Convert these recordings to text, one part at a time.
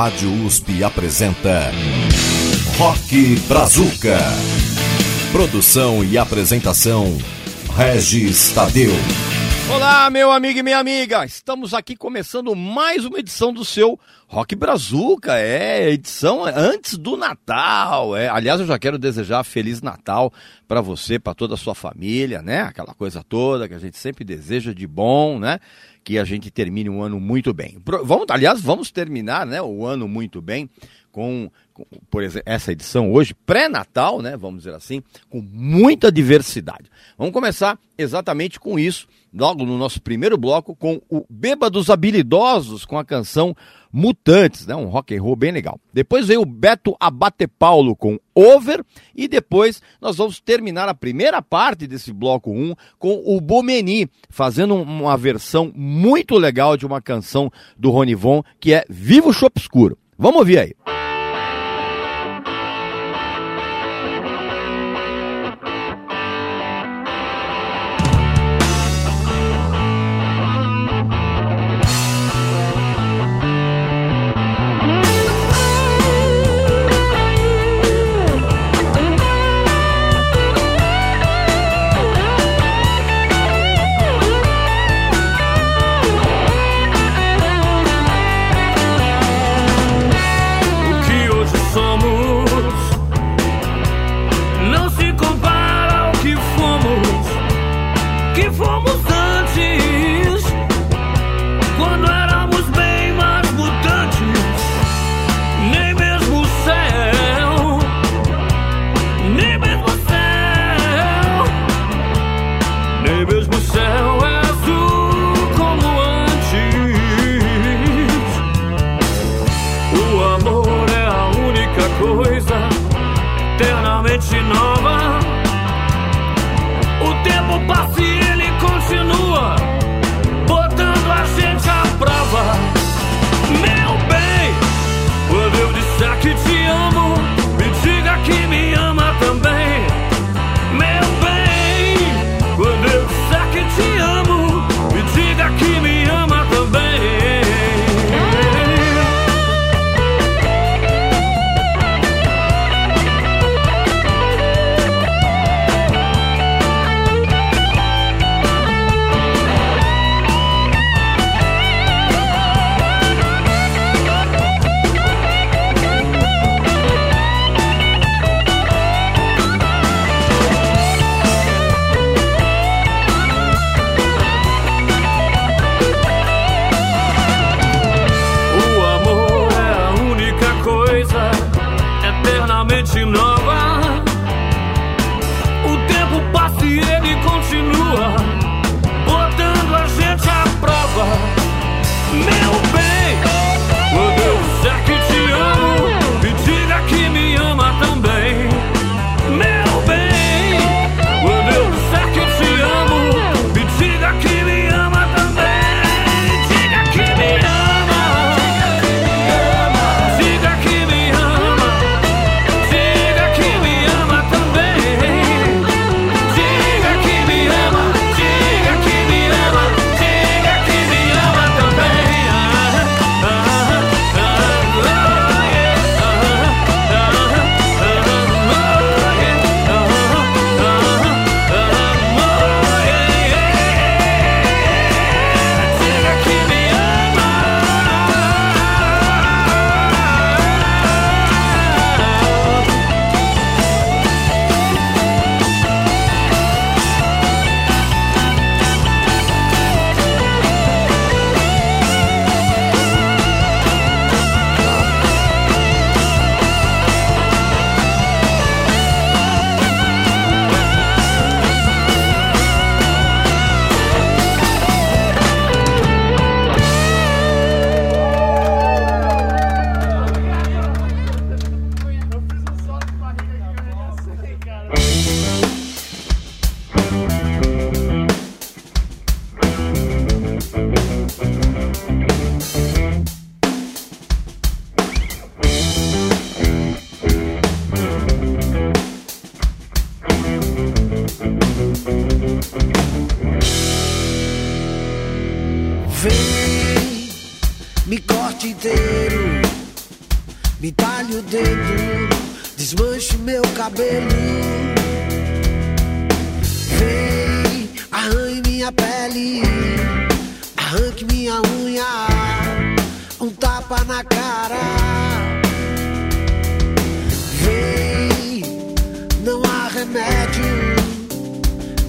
Rádio USP apresenta Rock Brazuca. Produção e apresentação Regis Tadeu. Olá, meu amigo e minha amiga. Estamos aqui começando mais uma edição do seu Rock Brazuca. É edição antes do Natal. É, aliás, eu já quero desejar feliz Natal para você, para toda a sua família, né? Aquela coisa toda que a gente sempre deseja de bom, né? Que a gente termine um ano muito bem. Vamos, aliás, vamos terminar né, o ano muito bem com, com por exemplo, essa edição hoje, pré-natal, né, vamos dizer assim, com muita diversidade. Vamos começar exatamente com isso, logo no nosso primeiro bloco, com o Bêbados Habilidosos, com a canção Mutantes, né? Um rock and roll bem legal. Depois veio o Beto Abate Paulo com Over e depois nós vamos terminar a primeira parte desse bloco 1 com o Bomeni fazendo uma versão muito legal de uma canção do Ronivon que é Viva o Chopp Escuro. Vamos ouvir aí. minha unha, um tapa na cara. Vem, não há remédio.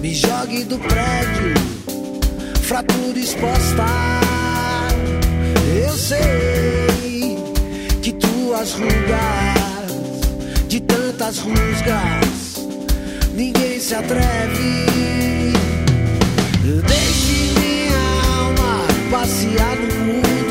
Me jogue do prédio, fratura exposta. Eu sei que tuas rugas, de tantas rusgas, ninguém se atreve. Deixa passear no mundo.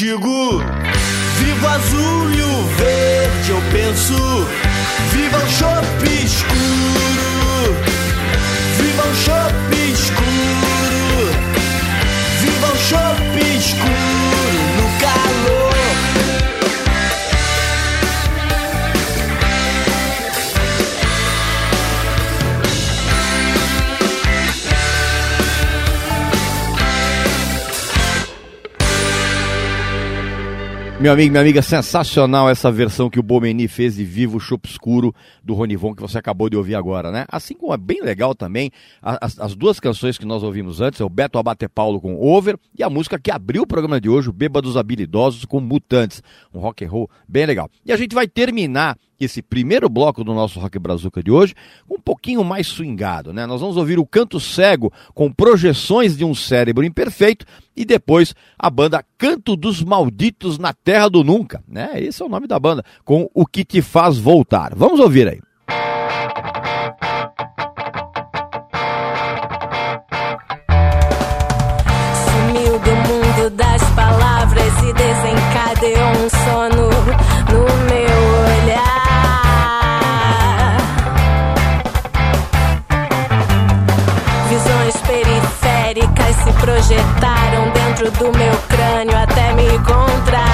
Digo, viva azul e o verde. Eu penso, viva o chope escuro. Viva o chope escuro. Viva o chope escuro Meu amigo, minha amiga, sensacional essa versão que o Bomeni fez de Vivo Chopo Escuro do Ronivon que você acabou de ouvir agora, né? Assim como é bem legal também as, as duas canções que nós ouvimos antes, é o Beto Abate Paulo com Over e a música que abriu o programa de hoje, o Bêbados Habilidosos com Mutantes, um rock and roll bem legal. E a gente vai terminar esse primeiro bloco do nosso Rock Brazuca de hoje um pouquinho mais swingado, né? Nós vamos ouvir o Canto Cego com projeções de um cérebro imperfeito e depois a banda Canto dos Malditos na Terra do Nunca, né? Esse é o nome da banda, com O Que Te Faz Voltar. Vamos ouvir aí. Sumiu do mundo das palavras e desencadeou um sono no meu projetaram dentro do meu crânio até me contrariar.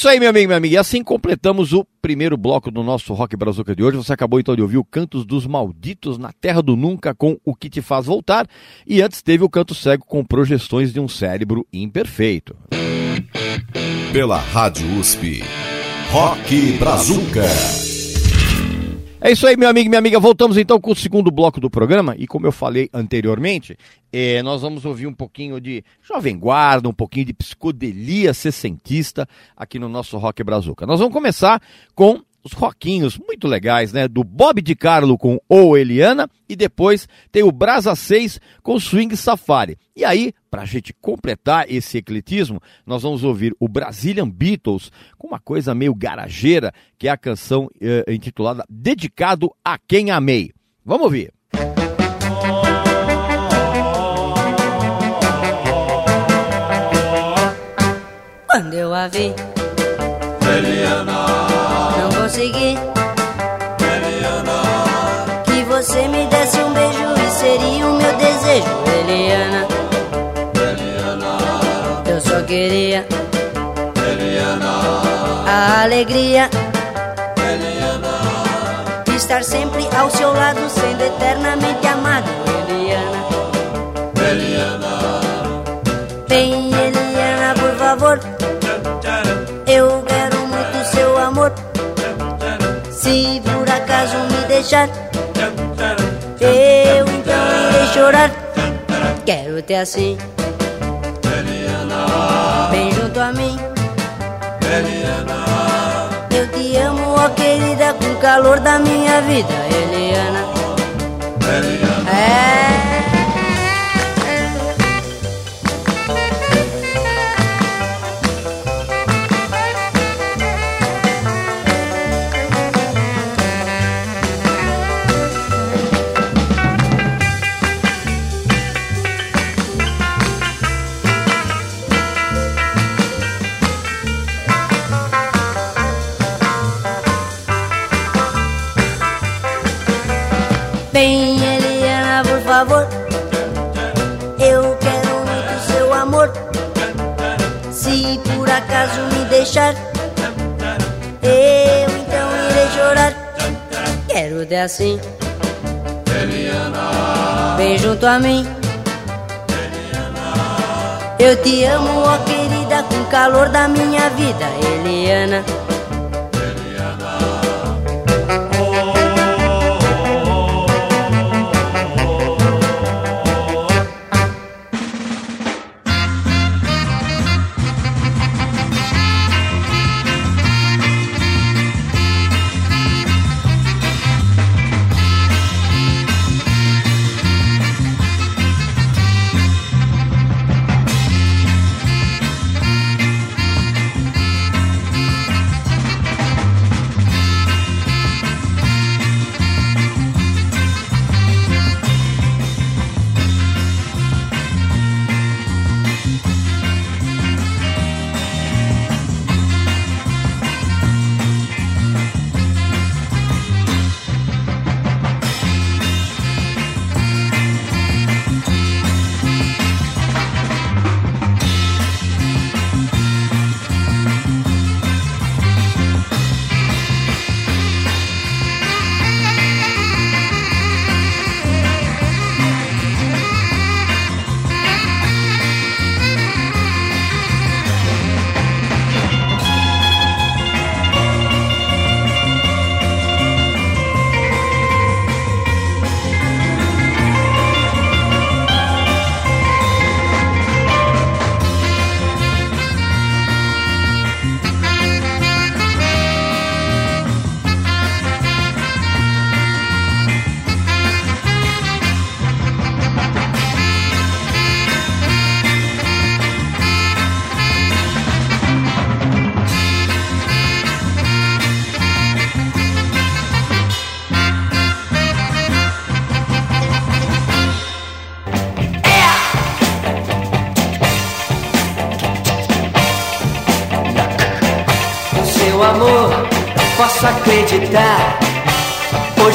Isso aí, meu amigo, minha amiga. E assim completamos o primeiro bloco do nosso Rock Brazuca de hoje. Você acabou então de ouvir o Cantos dos Malditos na Terra do Nunca com O Que Te Faz Voltar. E antes teve o Canto Cego com Projeções de um Cérebro Imperfeito. Pela Rádio USP. Rock Brazuca. É isso aí, meu amigo e minha amiga. Voltamos então com o segundo bloco do programa. E como eu falei anteriormente, eh, nós vamos ouvir um pouquinho de Jovem Guarda, um pouquinho de psicodelia sessentista aqui no nosso Rock Brazuca. Nós vamos começar com os rockinhos muito legais, né? Do Bob de Carlo com O Eliana e depois tem o Brasa 6 com Swing Safari. E aí, pra gente completar esse ecletismo, nós vamos ouvir o Brazilian Beatles com uma coisa meio garageira, que é a canção eh, intitulada Dedicado a Quem Amei. Vamos ouvir. Quando eu a vi, consegui. Que você me desse um beijo e seria o meu desejo, Eliana. Eu só queria a alegria. de Estar sempre ao seu lado, sendo eternamente amado, deixar, eu então irei chorar. Quero ter assim, bem junto a mim. Eu te amo, ó querida, com o calor da minha vida, Eliana. É. acaso me deixar, eu então irei chorar. Quero ter assim, bem junto a mim. Eu te amo, ó querida, com o calor da minha vida, Eliana.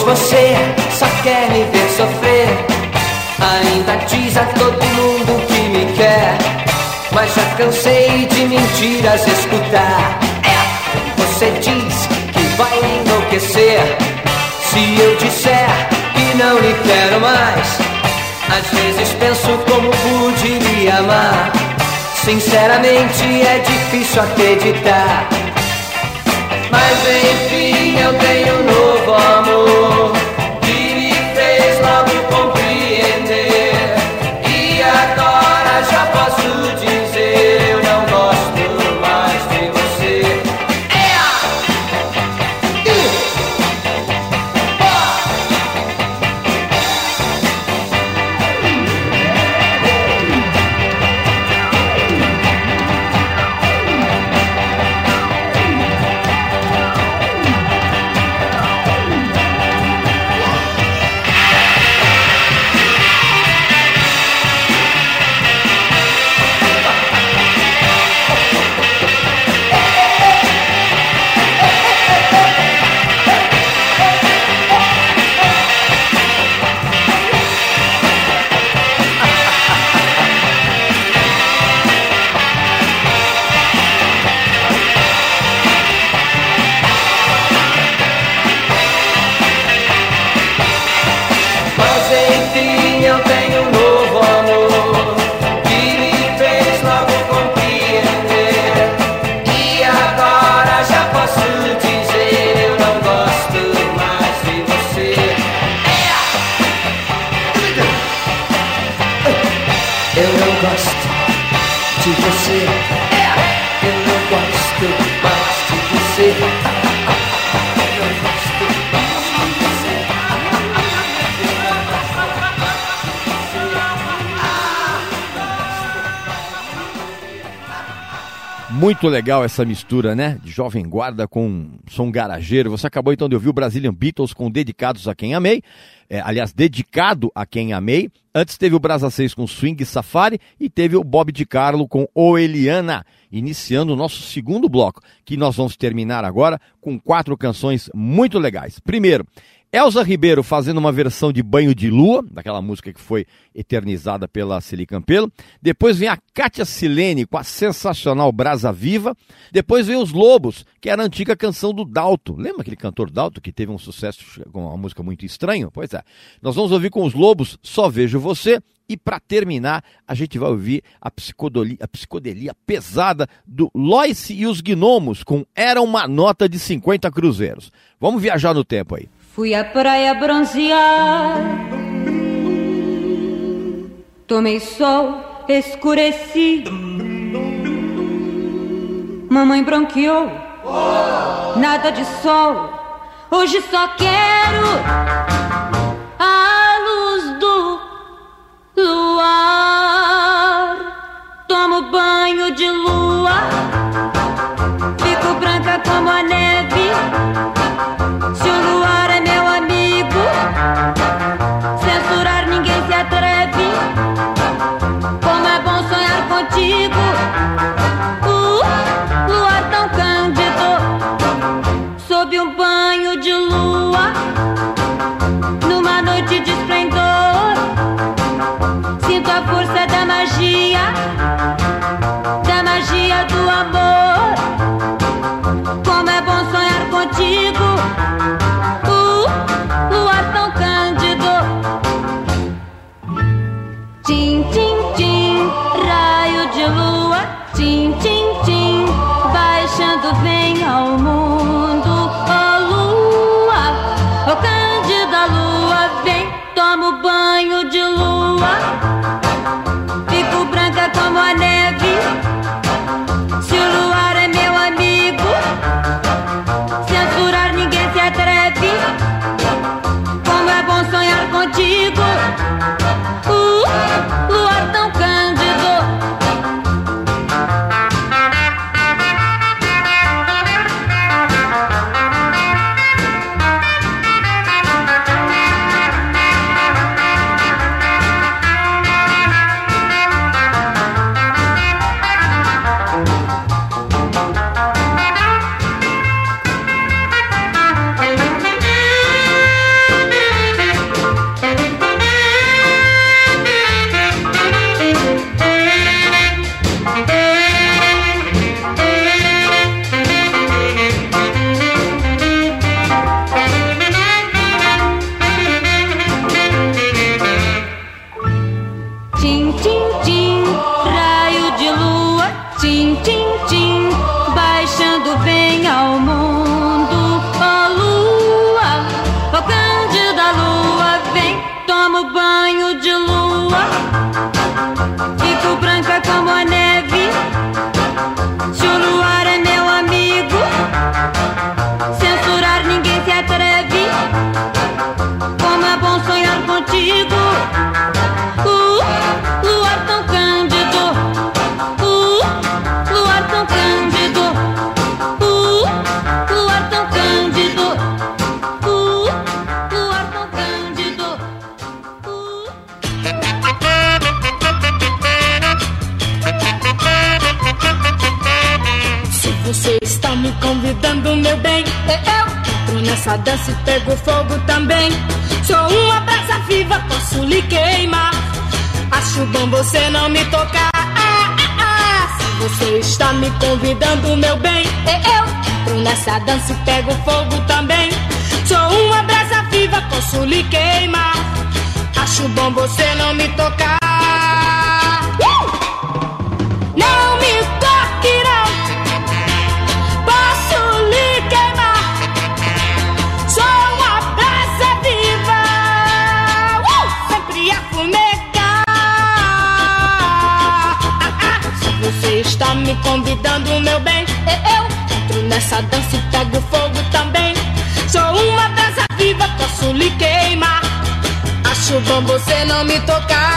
Você só quer me ver sofrer. Ainda diz a todo mundo que me quer. Mas já cansei de mentiras escutar. É Você diz que vai enlouquecer se eu disser que não lhe quero mais. Às vezes penso como pude amar. Sinceramente é difícil acreditar. Mas enfim eu tenho um novo amor Muito legal essa mistura, né? De Jovem Guarda com som garageiro. Você acabou então de ouvir o Brazilian Beatles com Dedicados a Quem Amei. É, aliás, Dedicado a Quem Amei. Antes teve o Brasa 6 com Swing Safari e teve o Bob de Carlo com O Eliana. Iniciando o nosso segundo bloco, que nós vamos terminar agora com quatro canções muito legais. Primeiro, Elza Ribeiro fazendo uma versão de Banho de Lua, daquela música que foi eternizada pela Celi Campelo. Depois vem a Kátia Silene com a sensacional Brasa Viva. Depois vem Os Lobos, que era a antiga canção do Dalto. Lembra aquele cantor Dalto que teve um sucesso com uma música muito estranha? Pois é. Nós vamos ouvir com Os Lobos Só Vejo Você. E para terminar, a gente vai ouvir a psicodelia, a psicodelia pesada do Loice e os Gnomos com Era uma Nota de 50 Cruzeiros. Vamos viajar no tempo aí. Fui à praia bronzear. Tomei sol, escureci. Mamãe bronqueou. Nada de sol. Hoje só quero Convidando o meu bem. Eu entro nessa dança e pego fogo também. Sou uma dança viva, posso lhe queimar. Acho bom você não me tocar.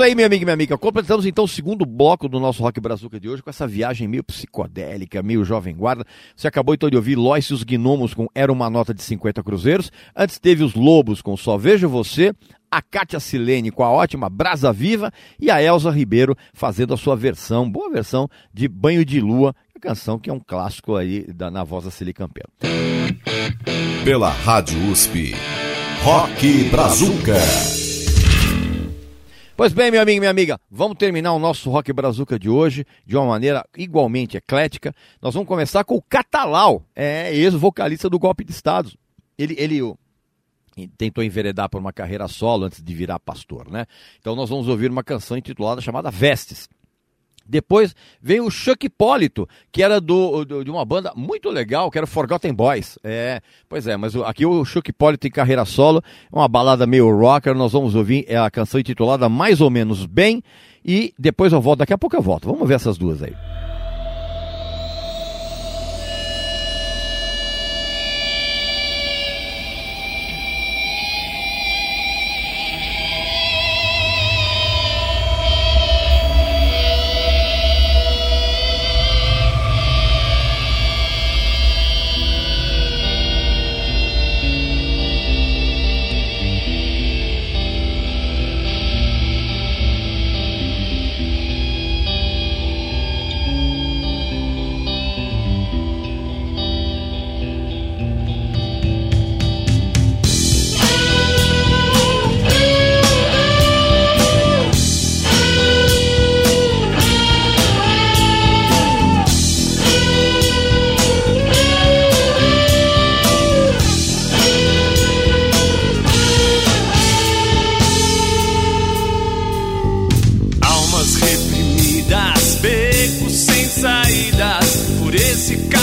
Isso aí, meu amigo e minha amiga. Completamos então o segundo bloco do nosso Rock Brazuca de hoje com essa viagem meio psicodélica, meio jovem guarda. Você acabou então de ouvir Lois e os Gnomos com Era uma Nota de 50 Cruzeiros. Antes teve os Lobos com Só Vejo Você. A Kátia Silene com a ótima Brasa Viva e a Elza Ribeiro fazendo a sua versão, boa versão de Banho de Lua, a canção que é um clássico aí da, na voz da Celi. Pela Rádio USP. Rock Brazuca. Pois bem, meu amigo e minha amiga, vamos terminar o nosso Rock Brazuca de hoje de uma maneira igualmente eclética. Nós vamos começar com o Catalau, é ex-vocalista do Golpe de Estado. Ele, ele tentou enveredar por uma carreira solo antes de virar pastor, né? Então nós vamos ouvir uma canção intitulada chamada Vestes. Depois veio o Chuck Hipólito, que era do, do- de uma banda muito legal, que era Forgotten Boys. É, pois é, mas aqui o Chuck Hipólito em carreira solo, uma balada meio rocker, nós vamos ouvir é a canção intitulada Mais ou Menos Bem, e depois eu volto, daqui a pouco eu volto. Vamos ver essas duas aí. Por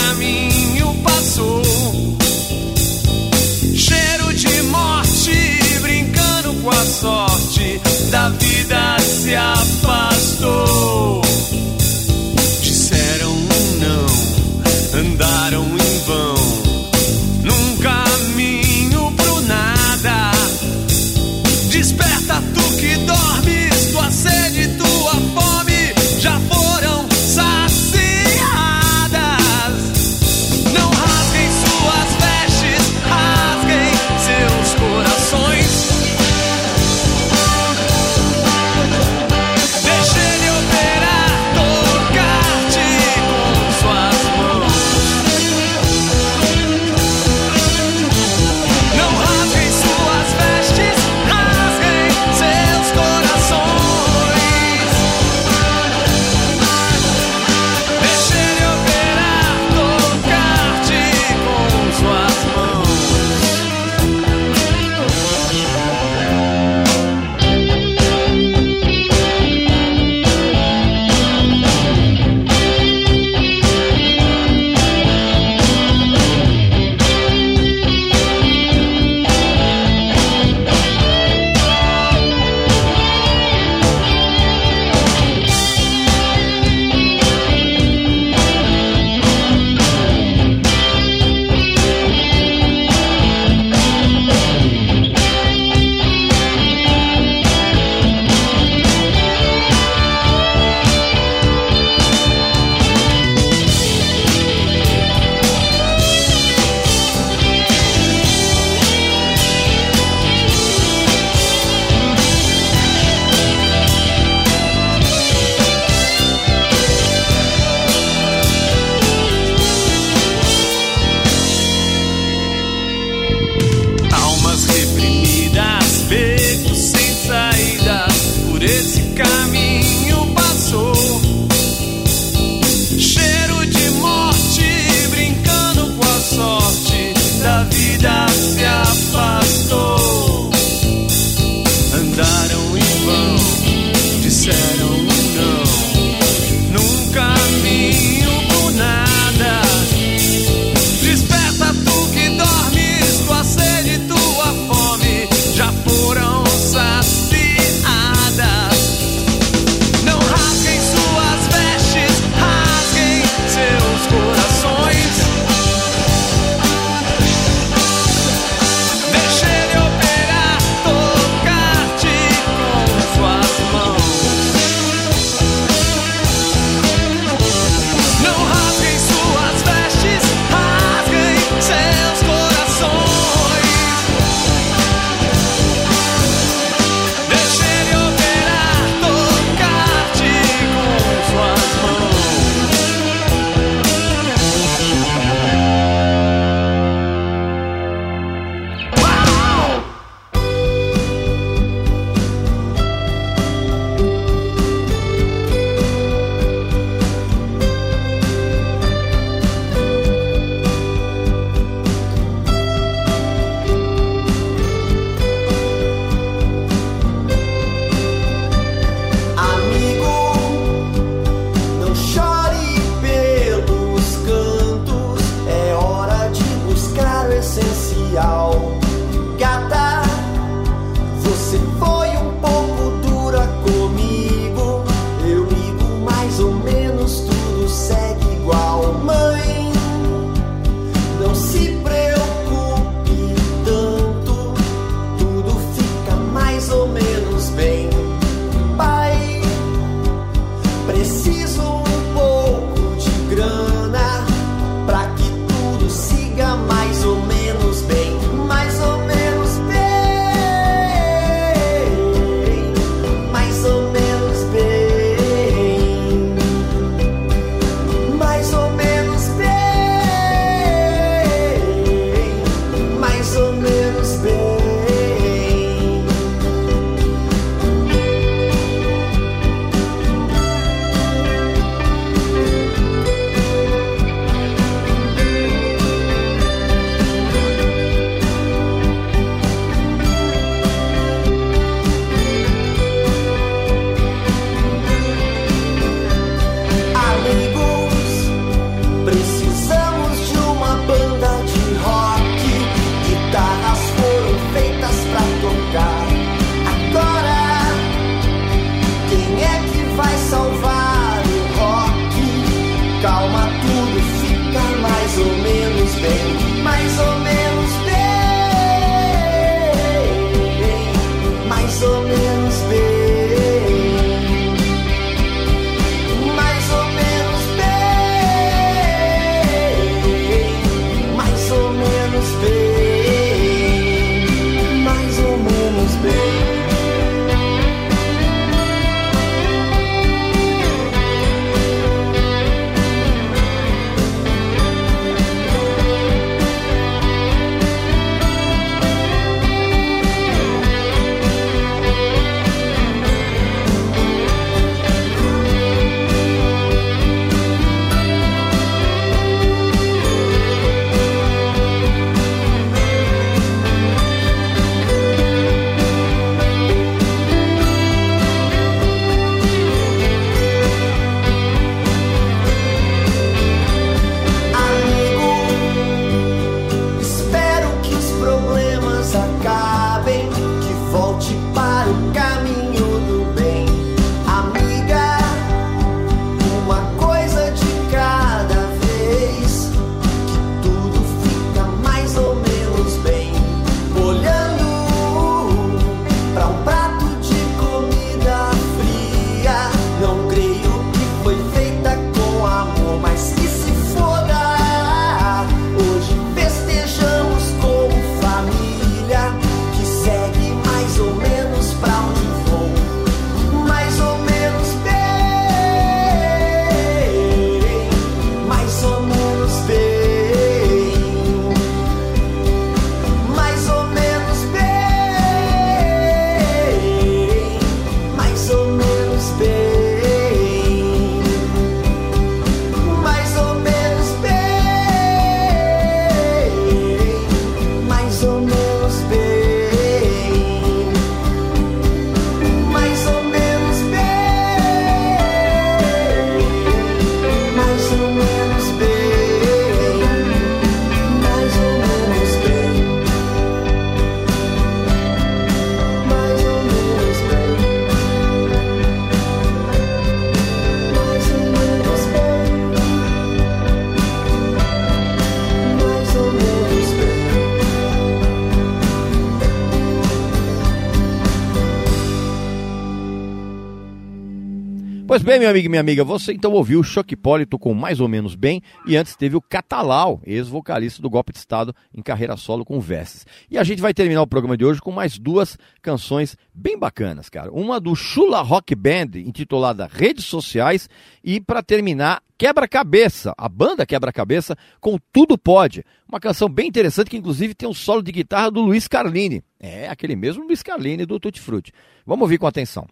bem, meu amigo e minha amiga, você então ouviu o Choque Hipólito com Mais ou Menos Bem e antes teve o Catalau, ex-vocalista do Golpe de Estado em carreira solo com Vestes. E a gente vai terminar o programa de hoje com mais duas canções bem bacanas, cara. Uma do Chula Rock Band, intitulada Redes Sociais, e para terminar, Quebra-Cabeça, a banda Quebra-Cabeça com Tudo Pode. Uma canção bem interessante que, inclusive, tem um solo de guitarra do Luiz Carlini. É, aquele mesmo Luiz Carlini do Tutti Frutti. Vamos ouvir com atenção.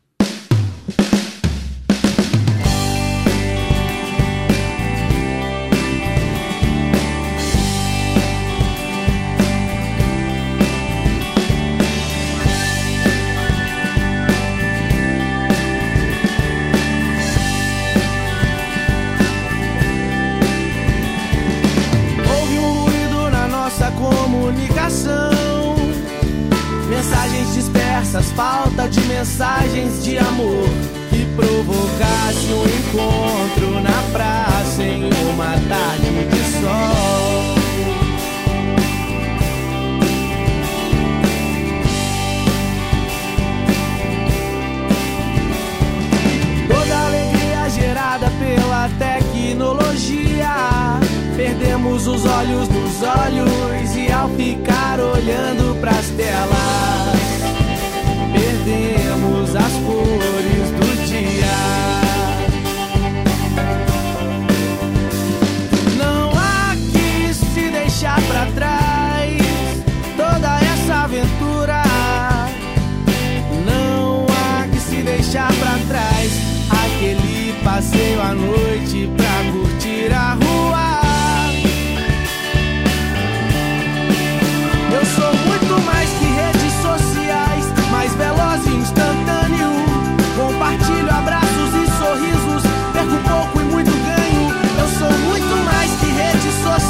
olhos nos olhos e ao ficar olhando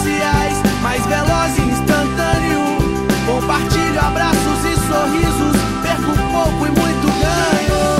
sociais, mais veloz e instantâneo. Compartilho abraços e sorrisos, perco pouco e muito ganho.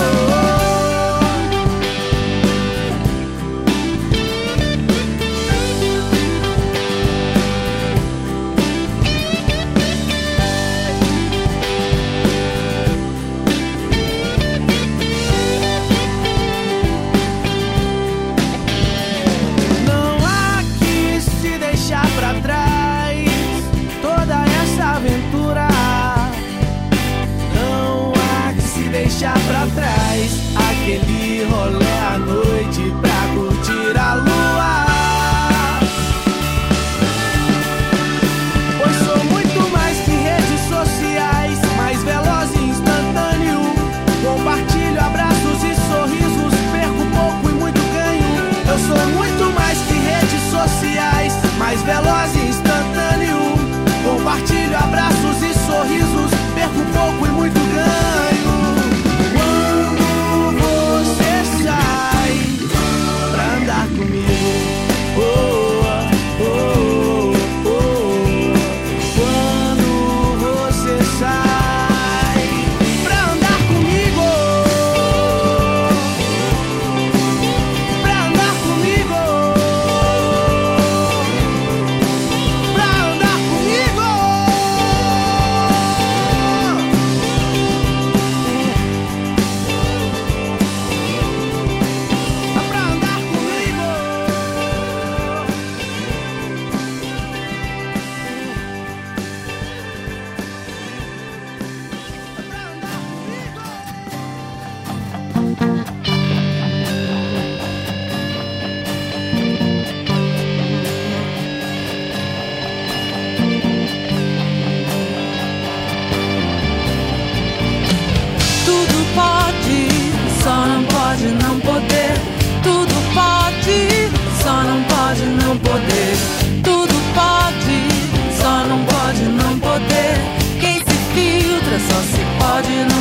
pode não poder, tudo pode, só não pode não poder. Tudo pode, só não pode não poder. Quem se filtra só se pode não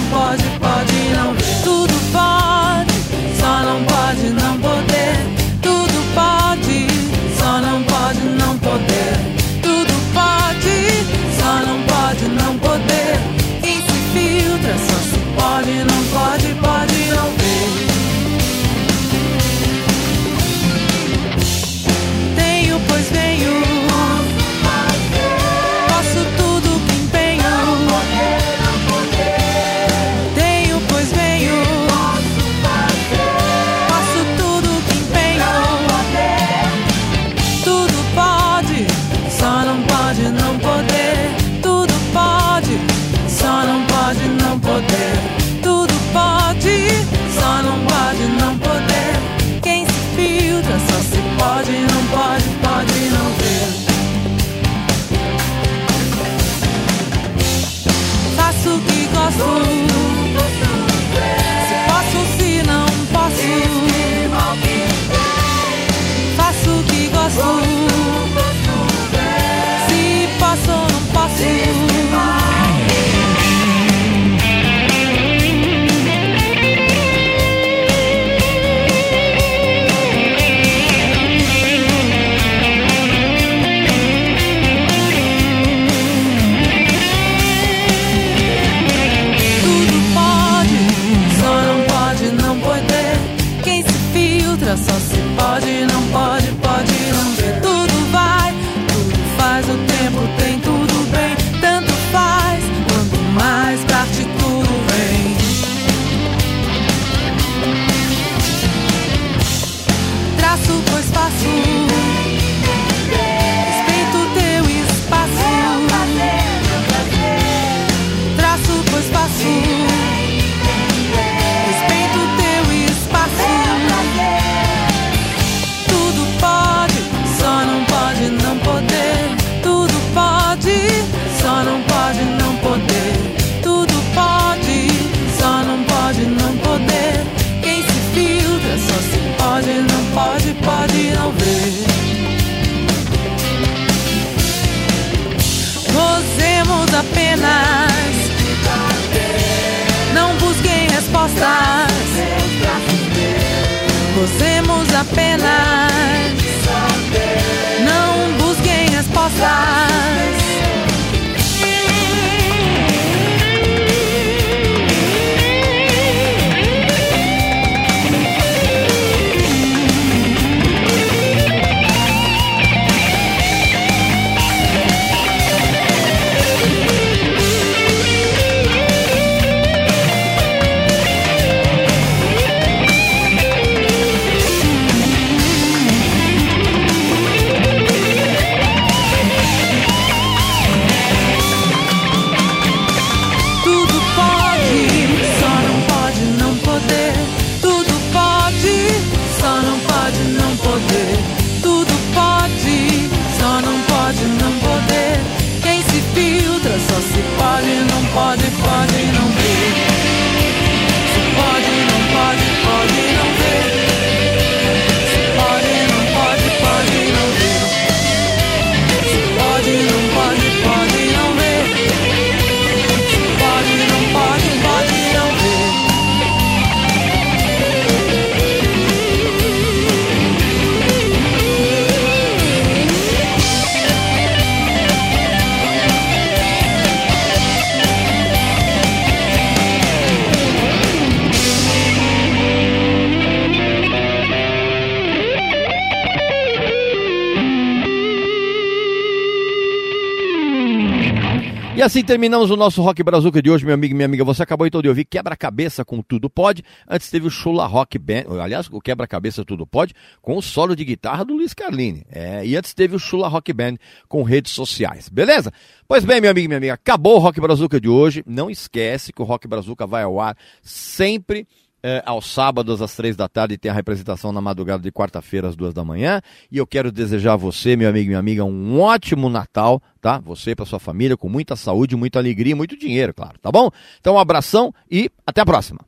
assim terminamos o nosso Rock Brazuca de hoje, meu amigo e minha amiga. Você acabou então de ouvir Quebra-Cabeça com Tudo Pode. Antes teve o Chula Rock Band, aliás, o Quebra-Cabeça Tudo Pode, com o solo de guitarra do Luiz Carlini. É, e antes teve o Chula Rock Band com redes sociais, beleza? Pois bem, meu amigo e minha amiga, acabou o Rock Brazuca de hoje. Não esquece que o Rock Brazuca vai ao ar sempre é, aos sábados às três da tarde tem a representação na madrugada de quarta-feira às duas da manhã. E eu quero desejar a você, meu amigo e minha amiga, um ótimo Natal, tá? Você para sua família com muita saúde, muita alegria e muito dinheiro, claro, tá bom? Então um abração e até a próxima.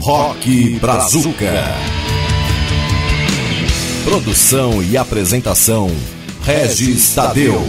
Rock Brazuca. Produção e apresentação Regis Tadeu.